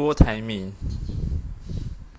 郭台铭。